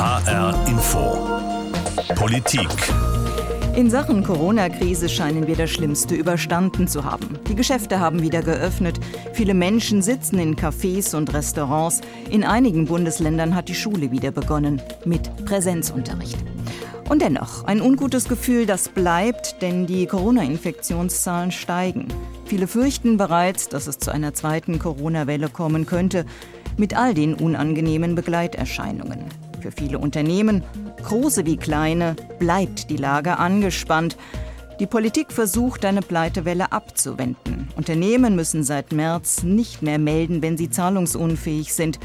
HR Info. Politik. In Sachen Corona-Krise scheinen wir das Schlimmste überstanden zu haben. Die Geschäfte haben wieder geöffnet. Viele Menschen sitzen in Cafés und Restaurants. In einigen Bundesländern hat die Schule wieder begonnen mit Präsenzunterricht. Und dennoch, ein ungutes Gefühl, das bleibt, denn die Corona-Infektionszahlen steigen. Viele fürchten bereits, dass es zu einer zweiten Corona-Welle kommen könnte, mit all den unangenehmen Begleiterscheinungen. Für viele Unternehmen, große wie kleine, bleibt die Lage angespannt. Die Politik versucht, eine Pleitewelle abzuwenden. Unternehmen müssen seit März nicht mehr melden, wenn sie zahlungsunfähig sind.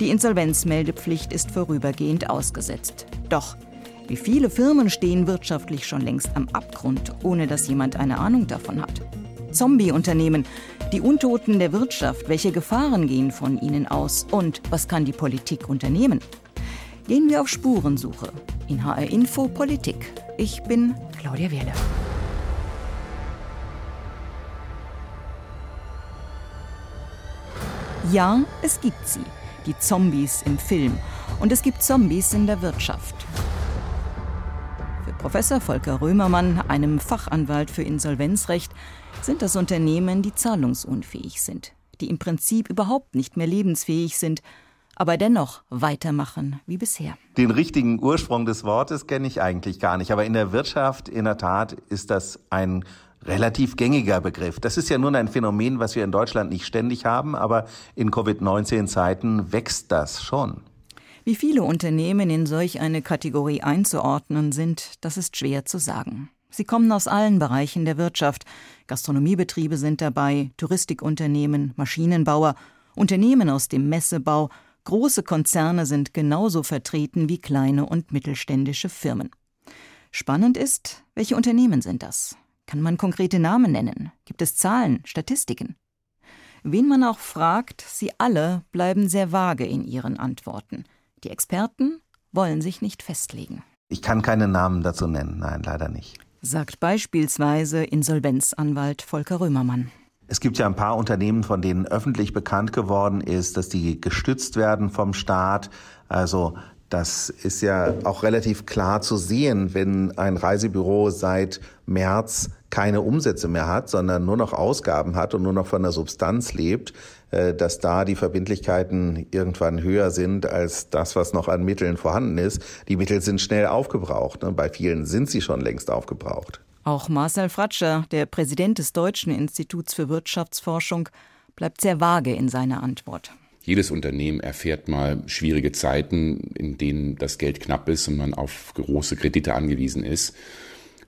Die Insolvenzmeldepflicht ist vorübergehend ausgesetzt. Doch wie viele Firmen stehen wirtschaftlich schon längst am Abgrund, ohne dass jemand eine Ahnung davon hat? Zombie-Unternehmen, die Untoten der Wirtschaft, welche Gefahren gehen von ihnen aus und was kann die Politik unternehmen? Gehen wir auf Spurensuche in HR Info Politik. Ich bin Claudia Wehrle. Ja, es gibt sie, die Zombies im Film. Und es gibt Zombies in der Wirtschaft. Für Professor Volker Römermann, einem Fachanwalt für Insolvenzrecht, sind das Unternehmen, die zahlungsunfähig sind, die im Prinzip überhaupt nicht mehr lebensfähig sind, aber dennoch weitermachen wie bisher. Den richtigen Ursprung des Wortes kenne ich eigentlich gar nicht, aber in der Wirtschaft in der Tat ist das ein relativ gängiger Begriff. Das ist ja nun ein Phänomen, was wir in Deutschland nicht ständig haben, aber in Covid-19-Zeiten wächst das schon. Wie viele Unternehmen in solch eine Kategorie einzuordnen sind, das ist schwer zu sagen. Sie kommen aus allen Bereichen der Wirtschaft. Gastronomiebetriebe sind dabei, Touristikunternehmen, Maschinenbauer, Unternehmen aus dem Messebau, große Konzerne sind genauso vertreten wie kleine und mittelständische Firmen. Spannend ist, welche Unternehmen sind das? Kann man konkrete Namen nennen? Gibt es Zahlen, Statistiken? Wen man auch fragt, sie alle bleiben sehr vage in ihren Antworten. Die Experten wollen sich nicht festlegen. Ich kann keine Namen dazu nennen, nein, leider nicht. Sagt beispielsweise Insolvenzanwalt Volker Römermann. Es gibt ja ein paar Unternehmen, von denen öffentlich bekannt geworden ist, dass die gestützt werden vom Staat. Also das ist ja auch relativ klar zu sehen, wenn ein Reisebüro seit März keine Umsätze mehr hat, sondern nur noch Ausgaben hat und nur noch von der Substanz lebt, äh, dass da die Verbindlichkeiten irgendwann höher sind als das, was noch an Mitteln vorhanden ist. Die Mittel sind schnell aufgebraucht. Ne? Bei vielen sind sie schon längst aufgebraucht. Auch Marcel Fratscher, der Präsident des Deutschen Instituts für Wirtschaftsforschung, bleibt sehr vage in seiner Antwort. Jedes Unternehmen erfährt mal schwierige Zeiten, in denen das Geld knapp ist und man auf große Kredite angewiesen ist.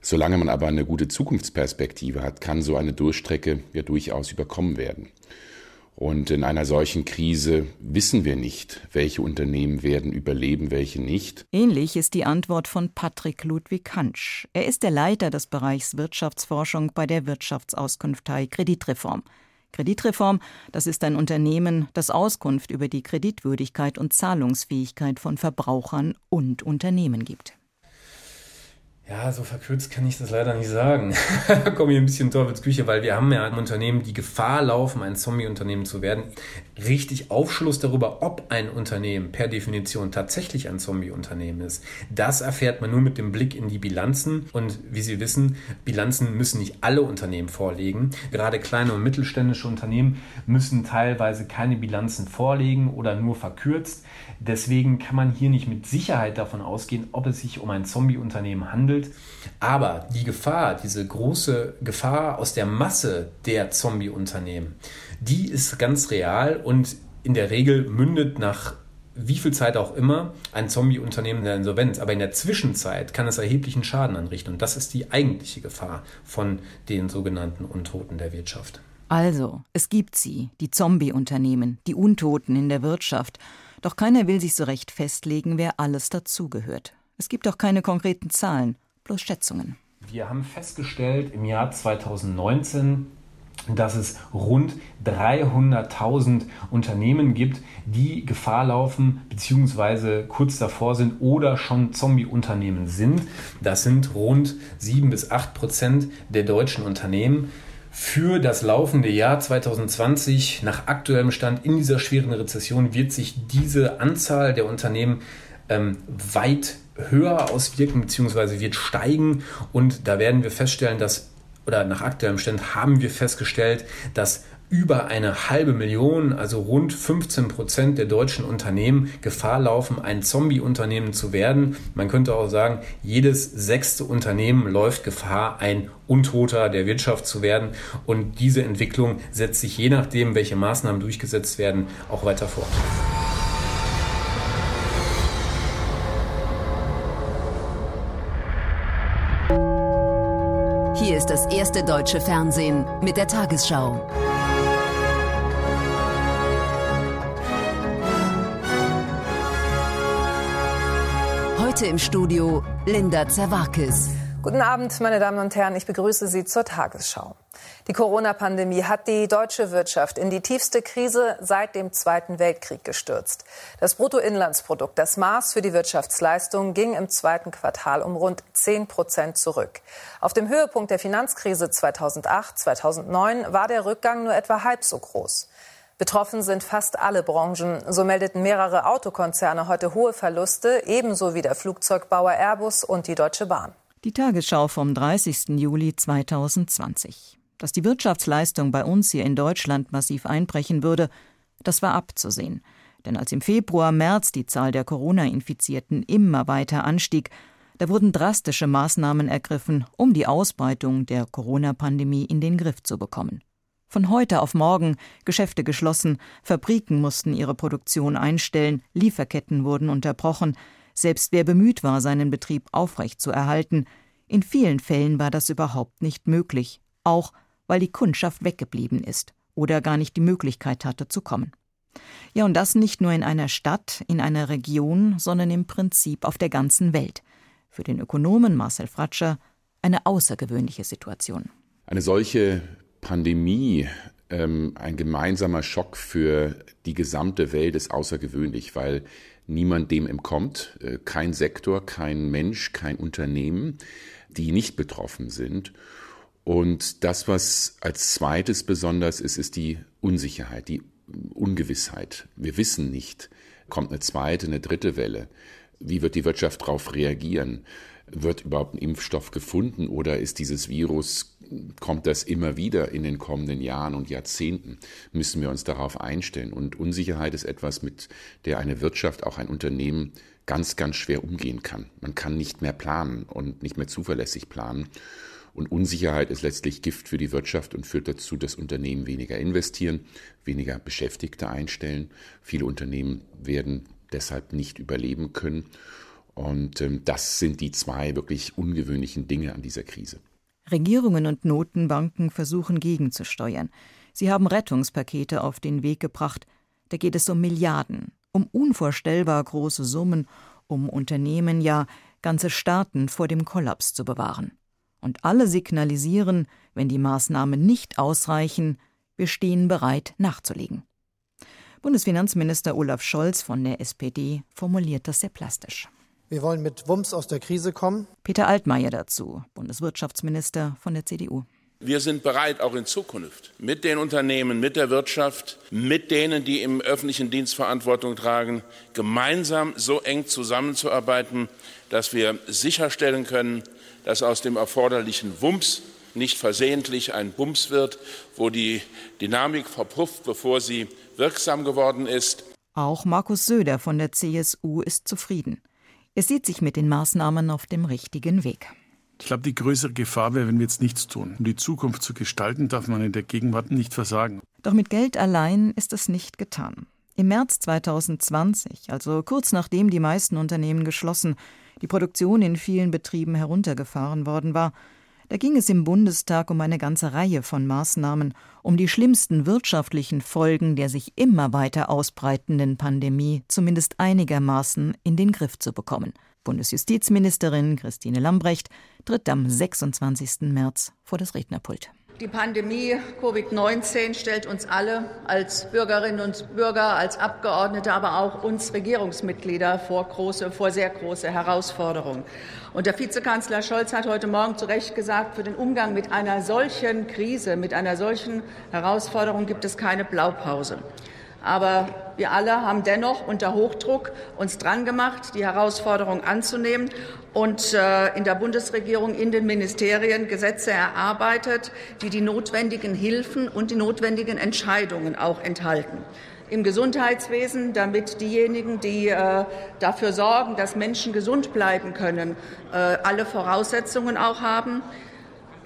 Solange man aber eine gute Zukunftsperspektive hat, kann so eine Durchstrecke ja durchaus überkommen werden. Und in einer solchen Krise wissen wir nicht, welche Unternehmen werden überleben, welche nicht. Ähnlich ist die Antwort von Patrick Ludwig Hansch. Er ist der Leiter des Bereichs Wirtschaftsforschung bei der Wirtschaftsauskunftei Kreditreform. Kreditreform, das ist ein Unternehmen, das Auskunft über die Kreditwürdigkeit und Zahlungsfähigkeit von Verbrauchern und Unternehmen gibt. Ja, so verkürzt kann ich das leider nicht sagen. da komme ich ein bisschen Teufelsküche, weil wir haben ja im Unternehmen die Gefahr laufen, ein Zombie-Unternehmen zu werden. Richtig Aufschluss darüber, ob ein Unternehmen per Definition tatsächlich ein Zombie-Unternehmen ist, das erfährt man nur mit dem Blick in die Bilanzen. Und wie Sie wissen, Bilanzen müssen nicht alle Unternehmen vorlegen. Gerade kleine und mittelständische Unternehmen müssen teilweise keine Bilanzen vorlegen oder nur verkürzt. Deswegen kann man hier nicht mit Sicherheit davon ausgehen, ob es sich um ein Zombie-Unternehmen handelt handelt. Aber die Gefahr, diese große Gefahr aus der Masse der Zombie-Unternehmen, die ist ganz real und in der Regel mündet nach wie viel Zeit auch immer ein Zombie-Unternehmen in der Insolvenz. Aber in der Zwischenzeit kann es erheblichen Schaden anrichten. Und das ist die eigentliche Gefahr von den sogenannten Untoten der Wirtschaft. Also, es gibt sie, die Zombie-Unternehmen, die Untoten in der Wirtschaft. Doch keiner will sich so recht festlegen, wer alles dazugehört. Es gibt auch keine konkreten Zahlen bloß Schätzungen. Wir haben festgestellt im Jahr 2019, dass es rund 300.000 Unternehmen gibt, die Gefahr laufen bzw. kurz davor sind oder schon Zombie-Unternehmen sind. Das sind rund 7 bis 8 Prozent der deutschen Unternehmen. Für das laufende Jahr 2020 nach aktuellem Stand in dieser schweren Rezession wird sich diese Anzahl der Unternehmen ähm, weit höher auswirken bzw. wird steigen. Und da werden wir feststellen, dass, oder nach aktuellem Stand haben wir festgestellt, dass über eine halbe Million, also rund 15 Prozent der deutschen Unternehmen Gefahr laufen, ein Zombie-Unternehmen zu werden. Man könnte auch sagen, jedes sechste Unternehmen läuft Gefahr, ein Untoter der Wirtschaft zu werden. Und diese Entwicklung setzt sich je nachdem, welche Maßnahmen durchgesetzt werden, auch weiter fort. Erste deutsche Fernsehen mit der Tagesschau. Heute im Studio Linda Zerwakis. Guten Abend, meine Damen und Herren. Ich begrüße Sie zur Tagesschau. Die Corona-Pandemie hat die deutsche Wirtschaft in die tiefste Krise seit dem Zweiten Weltkrieg gestürzt. Das Bruttoinlandsprodukt, das Maß für die Wirtschaftsleistung, ging im zweiten Quartal um rund 10 Prozent zurück. Auf dem Höhepunkt der Finanzkrise 2008, 2009 war der Rückgang nur etwa halb so groß. Betroffen sind fast alle Branchen. So meldeten mehrere Autokonzerne heute hohe Verluste, ebenso wie der Flugzeugbauer Airbus und die Deutsche Bahn. Die Tagesschau vom 30. Juli 2020. Dass die Wirtschaftsleistung bei uns hier in Deutschland massiv einbrechen würde, das war abzusehen. Denn als im Februar, März die Zahl der Corona-Infizierten immer weiter anstieg, da wurden drastische Maßnahmen ergriffen, um die Ausbreitung der Corona-Pandemie in den Griff zu bekommen. Von heute auf morgen Geschäfte geschlossen, Fabriken mussten ihre Produktion einstellen, Lieferketten wurden unterbrochen, selbst wer bemüht war, seinen Betrieb aufrechtzuerhalten, in vielen Fällen war das überhaupt nicht möglich, auch weil die Kundschaft weggeblieben ist oder gar nicht die Möglichkeit hatte zu kommen. Ja, und das nicht nur in einer Stadt, in einer Region, sondern im Prinzip auf der ganzen Welt. Für den Ökonomen Marcel Fratscher eine außergewöhnliche Situation. Eine solche Pandemie, ähm, ein gemeinsamer Schock für die gesamte Welt ist außergewöhnlich, weil niemand dem entkommt, äh, kein Sektor, kein Mensch, kein Unternehmen, die nicht betroffen sind. Und das, was als zweites besonders ist, ist die Unsicherheit, die Ungewissheit. Wir wissen nicht, kommt eine zweite, eine dritte Welle. Wie wird die Wirtschaft darauf reagieren? Wird überhaupt ein Impfstoff gefunden oder ist dieses Virus, kommt das immer wieder in den kommenden Jahren und Jahrzehnten? Müssen wir uns darauf einstellen? Und Unsicherheit ist etwas, mit der eine Wirtschaft, auch ein Unternehmen ganz, ganz schwer umgehen kann. Man kann nicht mehr planen und nicht mehr zuverlässig planen. Und Unsicherheit ist letztlich Gift für die Wirtschaft und führt dazu, dass Unternehmen weniger investieren, weniger Beschäftigte einstellen. Viele Unternehmen werden deshalb nicht überleben können. Und ähm, das sind die zwei wirklich ungewöhnlichen Dinge an dieser Krise. Regierungen und Notenbanken versuchen gegenzusteuern. Sie haben Rettungspakete auf den Weg gebracht. Da geht es um Milliarden, um unvorstellbar große Summen, um Unternehmen, ja ganze Staaten vor dem Kollaps zu bewahren. Und alle signalisieren, wenn die Maßnahmen nicht ausreichen, wir stehen bereit nachzulegen. Bundesfinanzminister Olaf Scholz von der SPD formuliert das sehr plastisch. Wir wollen mit Wumms aus der Krise kommen. Peter Altmaier dazu, Bundeswirtschaftsminister von der CDU. Wir sind bereit, auch in Zukunft mit den Unternehmen, mit der Wirtschaft, mit denen, die im öffentlichen Dienst Verantwortung tragen, gemeinsam so eng zusammenzuarbeiten, dass wir sicherstellen können, dass aus dem erforderlichen Wumms nicht versehentlich ein Bums wird, wo die Dynamik verpufft, bevor sie wirksam geworden ist. Auch Markus Söder von der CSU ist zufrieden. Er sieht sich mit den Maßnahmen auf dem richtigen Weg. Ich glaube, die größere Gefahr wäre, wenn wir jetzt nichts tun. Um die Zukunft zu gestalten, darf man in der Gegenwart nicht versagen. Doch mit Geld allein ist es nicht getan. Im März 2020, also kurz nachdem die meisten Unternehmen geschlossen, die Produktion in vielen Betrieben heruntergefahren worden war, da ging es im Bundestag um eine ganze Reihe von Maßnahmen, um die schlimmsten wirtschaftlichen Folgen der sich immer weiter ausbreitenden Pandemie zumindest einigermaßen in den Griff zu bekommen. Bundesjustizministerin Christine Lambrecht tritt am 26. März vor das Rednerpult. Die Pandemie Covid-19 stellt uns alle als Bürgerinnen und Bürger, als Abgeordnete, aber auch uns Regierungsmitglieder vor, große, vor sehr große Herausforderungen. Und der Vizekanzler Scholz hat heute Morgen zu Recht gesagt, für den Umgang mit einer solchen Krise, mit einer solchen Herausforderung gibt es keine Blaupause. Aber wir alle haben dennoch unter Hochdruck uns dran gemacht, die Herausforderung anzunehmen und äh, in der Bundesregierung in den Ministerien Gesetze erarbeitet, die die notwendigen Hilfen und die notwendigen Entscheidungen auch enthalten. Im Gesundheitswesen, damit diejenigen, die äh, dafür sorgen, dass Menschen gesund bleiben können, äh, alle Voraussetzungen auch haben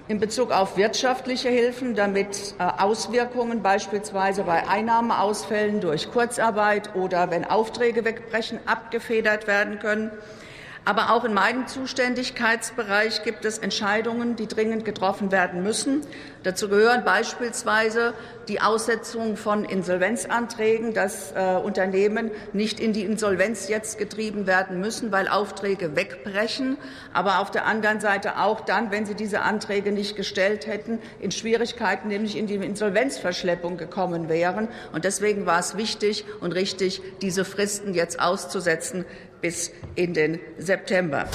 in Bezug auf wirtschaftliche Hilfen, damit äh, Auswirkungen beispielsweise bei Einnahmeausfällen durch Kurzarbeit oder wenn Aufträge wegbrechen abgefedert werden können. Aber auch in meinem Zuständigkeitsbereich gibt es Entscheidungen, die dringend getroffen werden müssen. Dazu gehören beispielsweise die Aussetzung von Insolvenzanträgen, dass äh, Unternehmen nicht in die Insolvenz jetzt getrieben werden müssen, weil Aufträge wegbrechen, aber auf der anderen Seite auch dann, wenn sie diese Anträge nicht gestellt hätten, in Schwierigkeiten, nämlich in die Insolvenzverschleppung gekommen wären. Und deswegen war es wichtig und richtig, diese Fristen jetzt auszusetzen bis in den September.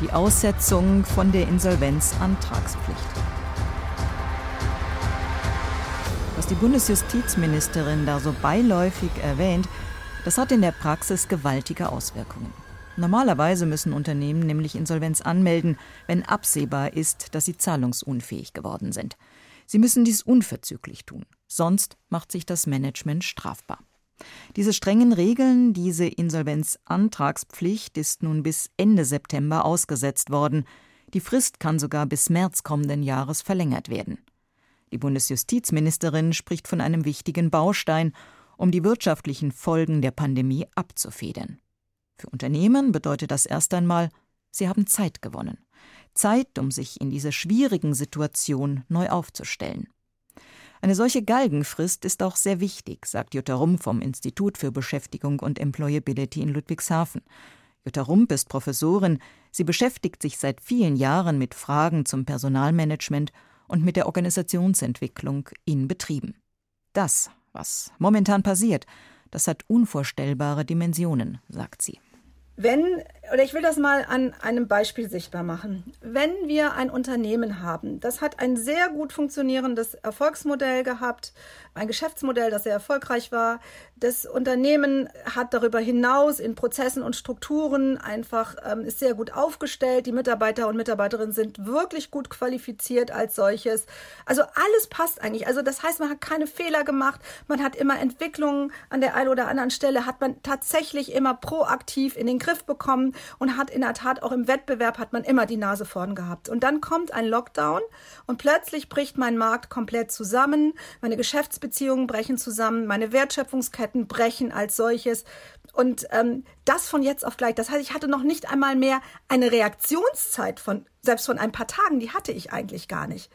Die Aussetzung von der Insolvenzantragspflicht. Was die Bundesjustizministerin da so beiläufig erwähnt, das hat in der Praxis gewaltige Auswirkungen. Normalerweise müssen Unternehmen nämlich Insolvenz anmelden, wenn absehbar ist, dass sie zahlungsunfähig geworden sind. Sie müssen dies unverzüglich tun, sonst macht sich das Management strafbar. Diese strengen Regeln, diese Insolvenzantragspflicht ist nun bis Ende September ausgesetzt worden. Die Frist kann sogar bis März kommenden Jahres verlängert werden. Die Bundesjustizministerin spricht von einem wichtigen Baustein, um die wirtschaftlichen Folgen der Pandemie abzufedern. Für Unternehmen bedeutet das erst einmal, sie haben Zeit gewonnen. Zeit, um sich in dieser schwierigen Situation neu aufzustellen. Eine solche Galgenfrist ist auch sehr wichtig, sagt Jutta Rump vom Institut für Beschäftigung und Employability in Ludwigshafen. Jutta Rump ist Professorin. Sie beschäftigt sich seit vielen Jahren mit Fragen zum Personalmanagement und mit der Organisationsentwicklung in Betrieben. Das, was momentan passiert, das hat unvorstellbare Dimensionen, sagt sie. Wenn, oder ich will das mal an einem Beispiel sichtbar machen. Wenn wir ein Unternehmen haben, das hat ein sehr gut funktionierendes Erfolgsmodell gehabt, ein Geschäftsmodell, das sehr erfolgreich war. Das Unternehmen hat darüber hinaus in Prozessen und Strukturen einfach, ähm, ist sehr gut aufgestellt. Die Mitarbeiter und Mitarbeiterinnen sind wirklich gut qualifiziert als solches. Also alles passt eigentlich. Also das heißt, man hat keine Fehler gemacht. Man hat immer Entwicklungen an der einen oder anderen Stelle, hat man tatsächlich immer proaktiv in den Griff bekommen und hat in der Tat auch im Wettbewerb hat man immer die Nase vorn gehabt. Und dann kommt ein Lockdown und plötzlich bricht mein Markt komplett zusammen. Meine Geschäftsbeziehungen Beziehungen brechen zusammen, meine Wertschöpfungsketten brechen als solches. Und ähm, das von jetzt auf gleich. Das heißt, ich hatte noch nicht einmal mehr eine Reaktionszeit von, selbst von ein paar Tagen, die hatte ich eigentlich gar nicht.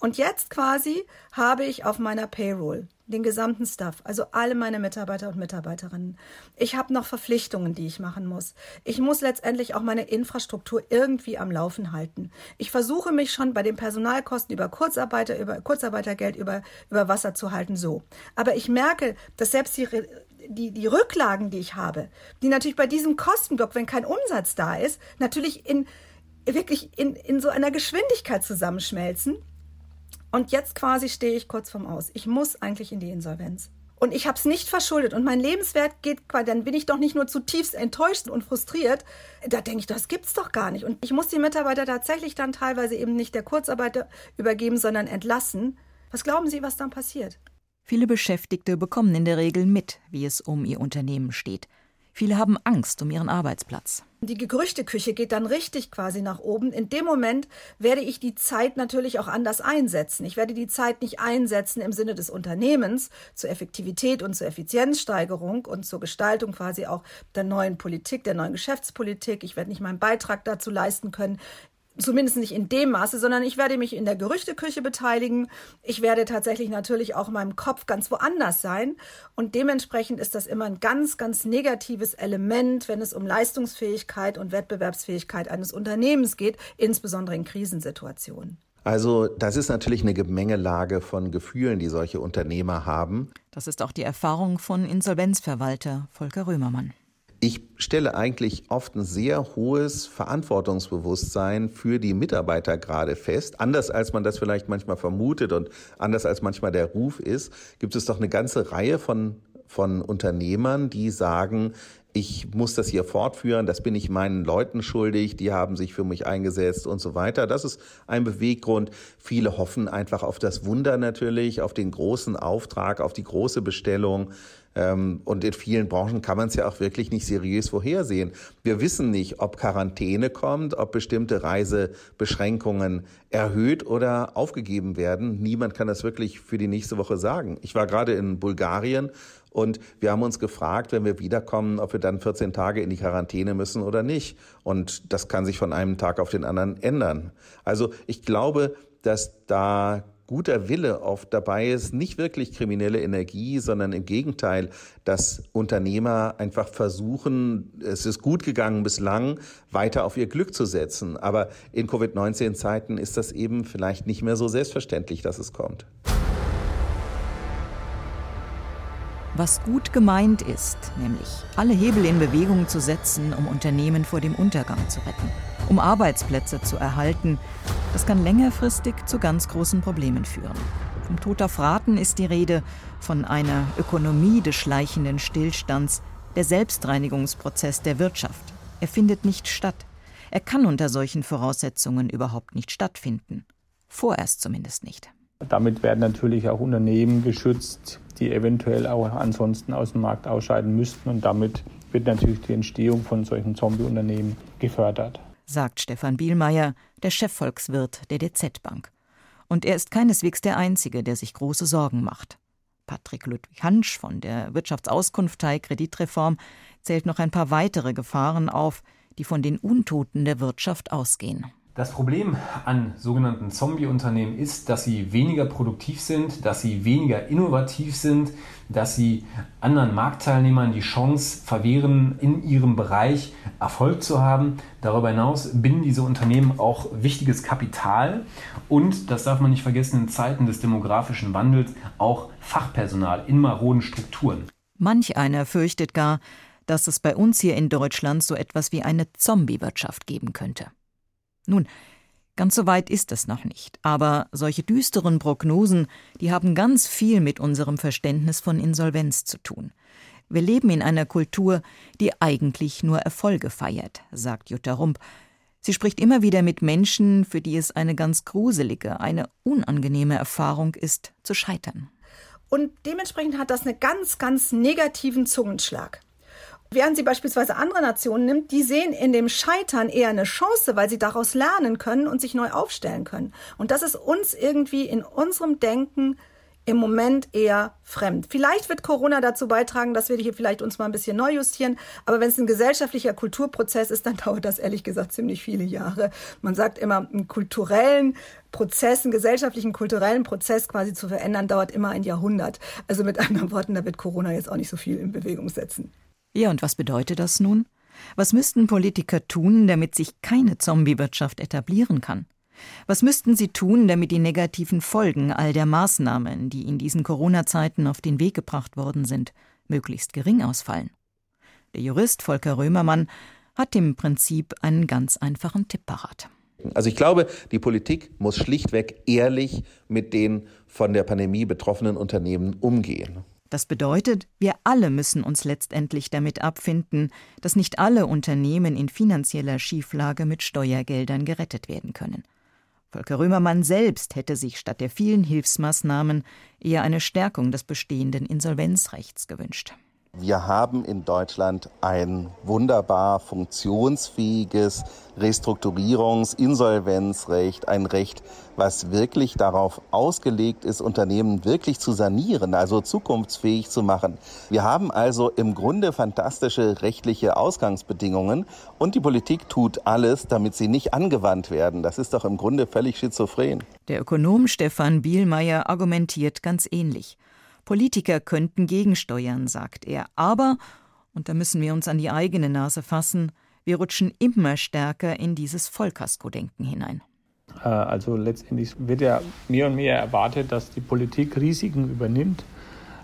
Und jetzt quasi habe ich auf meiner Payroll den gesamten Staff, also alle meine Mitarbeiter und Mitarbeiterinnen. Ich habe noch Verpflichtungen, die ich machen muss. Ich muss letztendlich auch meine Infrastruktur irgendwie am Laufen halten. Ich versuche mich schon bei den Personalkosten über Kurzarbeiter, über Kurzarbeitergeld über, über Wasser zu halten, so. Aber ich merke, dass selbst die, die, die Rücklagen, die ich habe, die natürlich bei diesem Kostenblock, wenn kein Umsatz da ist, natürlich in, wirklich in, in so einer Geschwindigkeit zusammenschmelzen, und jetzt quasi stehe ich kurz vorm Aus. Ich muss eigentlich in die Insolvenz. Und ich habe es nicht verschuldet. Und mein Lebenswert geht quasi, dann bin ich doch nicht nur zutiefst enttäuscht und frustriert. Da denke ich, das gibt's doch gar nicht. Und ich muss die Mitarbeiter tatsächlich dann teilweise eben nicht der Kurzarbeiter übergeben, sondern entlassen. Was glauben Sie, was dann passiert? Viele Beschäftigte bekommen in der Regel mit, wie es um ihr Unternehmen steht. Viele haben Angst um ihren Arbeitsplatz. Die Gerüchteküche geht dann richtig quasi nach oben. In dem Moment werde ich die Zeit natürlich auch anders einsetzen. Ich werde die Zeit nicht einsetzen im Sinne des Unternehmens zur Effektivität und zur Effizienzsteigerung und zur Gestaltung quasi auch der neuen Politik, der neuen Geschäftspolitik. Ich werde nicht meinen Beitrag dazu leisten können, zumindest nicht in dem Maße, sondern ich werde mich in der Gerüchteküche beteiligen. Ich werde tatsächlich natürlich auch in meinem Kopf ganz woanders sein. Und dementsprechend ist das immer ein ganz, ganz negatives Element, wenn es um Leistungsfähigkeit und Wettbewerbsfähigkeit eines Unternehmens geht, insbesondere in Krisensituationen. Also das ist natürlich eine Gemengelage von Gefühlen, die solche Unternehmer haben. Das ist auch die Erfahrung von Insolvenzverwalter Volker Römermann. Ich stelle eigentlich oft ein sehr hohes Verantwortungsbewusstsein für die Mitarbeiter gerade fest. Anders als man das vielleicht manchmal vermutet und anders als manchmal der Ruf ist, gibt es doch eine ganze Reihe von, von Unternehmern, die sagen, ich muss das hier fortführen, das bin ich meinen Leuten schuldig, die haben sich für mich eingesetzt und so weiter. Das ist ein Beweggrund. Viele hoffen einfach auf das Wunder natürlich, auf den großen Auftrag, auf die große Bestellung. Ähm, und in vielen Branchen kann man es ja auch wirklich nicht seriös vorhersehen. Wir wissen nicht, ob Quarantäne kommt, ob bestimmte Reisebeschränkungen erhöht oder aufgegeben werden. Niemand kann das wirklich für die nächste Woche sagen. Ich war gerade in Bulgarien und wir haben uns gefragt, wenn wir wiederkommen, ob wir dann 14 Tage in die Quarantäne müssen oder nicht. Und das kann sich von einem Tag auf den anderen ändern. Also ich glaube, dass da guter Wille oft dabei ist, nicht wirklich kriminelle Energie, sondern im Gegenteil, dass Unternehmer einfach versuchen, es ist gut gegangen bislang, weiter auf ihr Glück zu setzen. Aber in Covid-19-Zeiten ist das eben vielleicht nicht mehr so selbstverständlich, dass es kommt. Was gut gemeint ist, nämlich alle Hebel in Bewegung zu setzen, um Unternehmen vor dem Untergang zu retten, um Arbeitsplätze zu erhalten, das kann längerfristig zu ganz großen Problemen führen. Vom Tod auf Raten ist die Rede, von einer Ökonomie des schleichenden Stillstands, der Selbstreinigungsprozess der Wirtschaft. Er findet nicht statt. Er kann unter solchen Voraussetzungen überhaupt nicht stattfinden. Vorerst zumindest nicht. Damit werden natürlich auch Unternehmen geschützt, die eventuell auch ansonsten aus dem Markt ausscheiden müssten. Und damit wird natürlich die Entstehung von solchen Zombie-Unternehmen gefördert. Sagt Stefan Bielmeier, der Chefvolkswirt der DZ Bank. Und er ist keineswegs der Einzige, der sich große Sorgen macht. Patrick Ludwig Hansch von der Wirtschaftsauskunftei Kreditreform zählt noch ein paar weitere Gefahren auf, die von den Untoten der Wirtschaft ausgehen. Das Problem an sogenannten Zombie-Unternehmen ist, dass sie weniger produktiv sind, dass sie weniger innovativ sind, dass sie anderen Marktteilnehmern die Chance verwehren, in ihrem Bereich Erfolg zu haben. Darüber hinaus binden diese Unternehmen auch wichtiges Kapital und, das darf man nicht vergessen, in Zeiten des demografischen Wandels auch Fachpersonal in maroden Strukturen. Manch einer fürchtet gar, dass es bei uns hier in Deutschland so etwas wie eine Zombie-Wirtschaft geben könnte. Nun, ganz so weit ist es noch nicht, aber solche düsteren Prognosen, die haben ganz viel mit unserem Verständnis von Insolvenz zu tun. Wir leben in einer Kultur, die eigentlich nur Erfolge feiert, sagt Jutta Rump. Sie spricht immer wieder mit Menschen, für die es eine ganz gruselige, eine unangenehme Erfahrung ist, zu scheitern. Und dementsprechend hat das einen ganz, ganz negativen Zungenschlag. Während sie beispielsweise andere Nationen nimmt, die sehen in dem Scheitern eher eine Chance, weil sie daraus lernen können und sich neu aufstellen können. Und das ist uns irgendwie in unserem Denken im Moment eher fremd. Vielleicht wird Corona dazu beitragen, dass wir hier vielleicht uns mal ein bisschen neu justieren. Aber wenn es ein gesellschaftlicher Kulturprozess ist, dann dauert das ehrlich gesagt ziemlich viele Jahre. Man sagt immer, einen kulturellen Prozess, einen gesellschaftlichen kulturellen Prozess quasi zu verändern, dauert immer ein Jahrhundert. Also mit anderen Worten, da wird Corona jetzt auch nicht so viel in Bewegung setzen. Ja, und was bedeutet das nun? Was müssten Politiker tun, damit sich keine Zombie-Wirtschaft etablieren kann? Was müssten sie tun, damit die negativen Folgen all der Maßnahmen, die in diesen Corona-Zeiten auf den Weg gebracht worden sind, möglichst gering ausfallen? Der Jurist Volker Römermann hat im Prinzip einen ganz einfachen Tipp parat. Also ich glaube, die Politik muss schlichtweg ehrlich mit den von der Pandemie betroffenen Unternehmen umgehen. Das bedeutet, wir alle müssen uns letztendlich damit abfinden, dass nicht alle Unternehmen in finanzieller Schieflage mit Steuergeldern gerettet werden können. Volker Römermann selbst hätte sich statt der vielen Hilfsmaßnahmen eher eine Stärkung des bestehenden Insolvenzrechts gewünscht. Wir haben in Deutschland ein wunderbar funktionsfähiges Restrukturierungs-, Insolvenzrecht, ein Recht, was wirklich darauf ausgelegt ist, Unternehmen wirklich zu sanieren, also zukunftsfähig zu machen. Wir haben also im Grunde fantastische rechtliche Ausgangsbedingungen und die Politik tut alles, damit sie nicht angewandt werden. Das ist doch im Grunde völlig schizophren. Der Ökonom Stefan Bielmeier argumentiert ganz ähnlich. Politiker könnten gegensteuern, sagt er. Aber, und da müssen wir uns an die eigene Nase fassen, wir rutschen immer stärker in dieses Vollkasko-Denken hinein. Äh, also letztendlich wird ja mehr und mehr erwartet, dass die Politik Risiken übernimmt,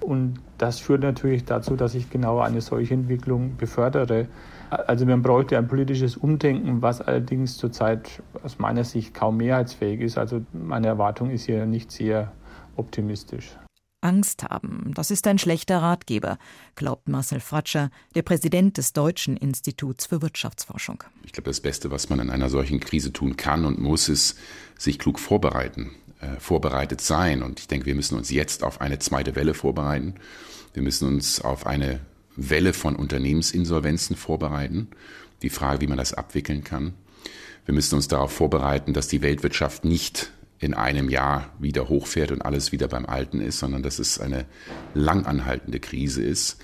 Und das führt natürlich dazu, dass ich genau eine solche Entwicklung befördere. Also man bräuchte ein politisches Umdenken, was allerdings zurzeit aus meiner Sicht kaum mehrheitsfähig ist. Also meine Erwartung ist hier nicht sehr optimistisch. Angst haben, das ist ein schlechter Ratgeber, glaubt Marcel Fratscher, der Präsident des Deutschen Instituts für Wirtschaftsforschung. Ich glaube, das Beste, was man in einer solchen Krise tun kann und muss, ist sich klug vorbereiten, äh, vorbereitet sein. Und ich denke, wir müssen uns jetzt auf eine zweite Welle vorbereiten. Wir müssen uns auf eine Welle von Unternehmensinsolvenzen vorbereiten. Die Frage, wie man das abwickeln kann. Wir müssen uns darauf vorbereiten, dass die Weltwirtschaft nicht in einem Jahr wieder hochfährt und alles wieder beim Alten ist, sondern dass es eine langanhaltende Krise ist.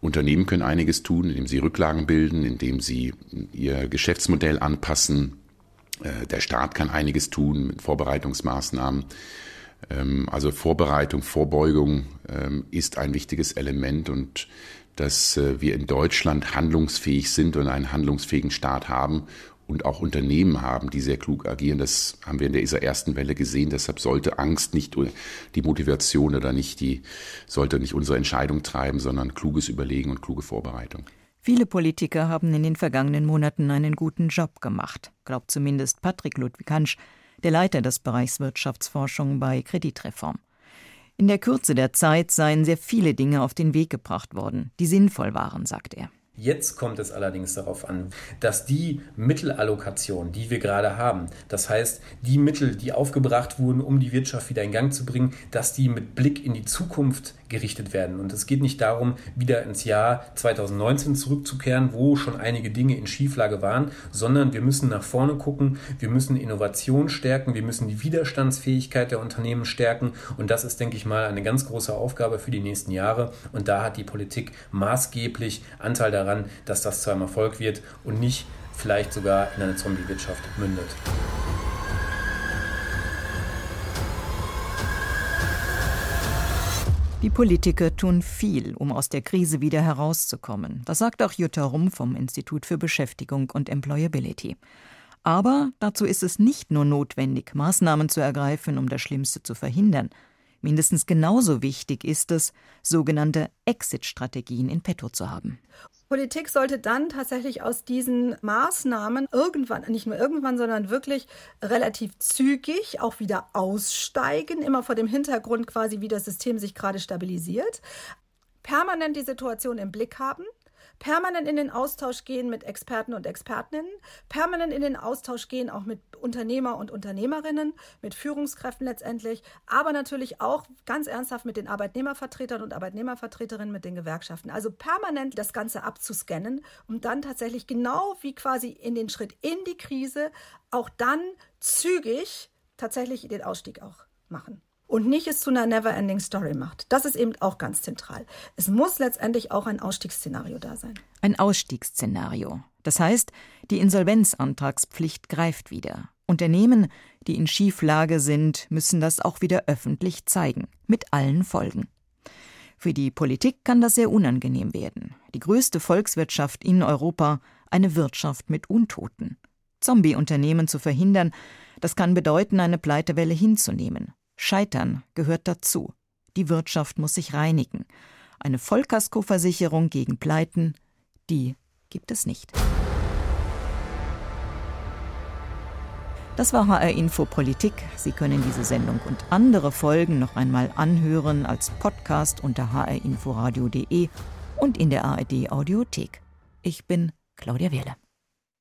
Unternehmen können einiges tun, indem sie Rücklagen bilden, indem sie ihr Geschäftsmodell anpassen. Äh, der Staat kann einiges tun mit Vorbereitungsmaßnahmen. Ähm, also Vorbereitung, Vorbeugung ähm, ist ein wichtiges Element und dass äh, wir in Deutschland handlungsfähig sind und einen handlungsfähigen Staat haben und auch Unternehmen haben, die sehr klug agieren. Das haben wir in dieser ersten Welle gesehen. Deshalb sollte Angst nicht die Motivation oder nicht die, sollte nicht unsere Entscheidung treiben, sondern kluges Überlegen und kluge Vorbereitung. Viele Politiker haben in den vergangenen Monaten einen guten Job gemacht, glaubt zumindest Patrick Ludwig-Hansch, der Leiter des Bereichs Wirtschaftsforschung bei Kreditreform. In der Kürze der Zeit seien sehr viele Dinge auf den Weg gebracht worden, die sinnvoll waren, sagt er. Jetzt kommt es allerdings darauf an, dass die Mittelallokation, die wir gerade haben, das heißt die Mittel, die aufgebracht wurden, um die Wirtschaft wieder in Gang zu bringen, dass die mit Blick in die Zukunft gerichtet werden. Und es geht nicht darum, wieder ins Jahr 2019 zurückzukehren, wo schon einige Dinge in Schieflage waren, sondern wir müssen nach vorne gucken, wir müssen Innovation stärken, wir müssen die Widerstandsfähigkeit der Unternehmen stärken. Und das ist, denke ich mal, eine ganz große Aufgabe für die nächsten Jahre. Und da hat die Politik maßgeblich Anteil daran, dass das zu einem Erfolg wird und nicht vielleicht sogar in eine Zombie-Wirtschaft mündet. Die Politiker tun viel, um aus der Krise wieder herauszukommen. Das sagt auch Jutta Rum vom Institut für Beschäftigung und Employability. Aber dazu ist es nicht nur notwendig, Maßnahmen zu ergreifen, um das Schlimmste zu verhindern. Mindestens genauso wichtig ist es, sogenannte Exit-Strategien in petto zu haben. Politik sollte dann tatsächlich aus diesen Maßnahmen irgendwann, nicht nur irgendwann, sondern wirklich relativ zügig auch wieder aussteigen, immer vor dem Hintergrund quasi, wie das System sich gerade stabilisiert, permanent die Situation im Blick haben, permanent in den Austausch gehen mit Experten und Expertinnen, permanent in den Austausch gehen auch mit Unternehmer und Unternehmerinnen, mit Führungskräften letztendlich, aber natürlich auch ganz ernsthaft mit den Arbeitnehmervertretern und Arbeitnehmervertreterinnen, mit den Gewerkschaften. Also permanent das Ganze abzuscannen, um dann tatsächlich genau wie quasi in den Schritt in die Krise auch dann zügig tatsächlich den Ausstieg auch machen und nicht es zu einer Never-Ending Story macht. Das ist eben auch ganz zentral. Es muss letztendlich auch ein Ausstiegsszenario da sein. Ein Ausstiegsszenario. Das heißt, die Insolvenzantragspflicht greift wieder. Unternehmen, die in Schieflage sind, müssen das auch wieder öffentlich zeigen, mit allen Folgen. Für die Politik kann das sehr unangenehm werden. Die größte Volkswirtschaft in Europa, eine Wirtschaft mit Untoten. Zombie-Unternehmen zu verhindern, das kann bedeuten, eine Pleitewelle hinzunehmen. Scheitern gehört dazu. Die Wirtschaft muss sich reinigen. Eine Vollkaskoversicherung gegen Pleiten, die gibt es nicht. Das war HR Info Politik. Sie können diese Sendung und andere Folgen noch einmal anhören als Podcast unter hrinforadio.de und in der ARD Audiothek. Ich bin Claudia Wehrle.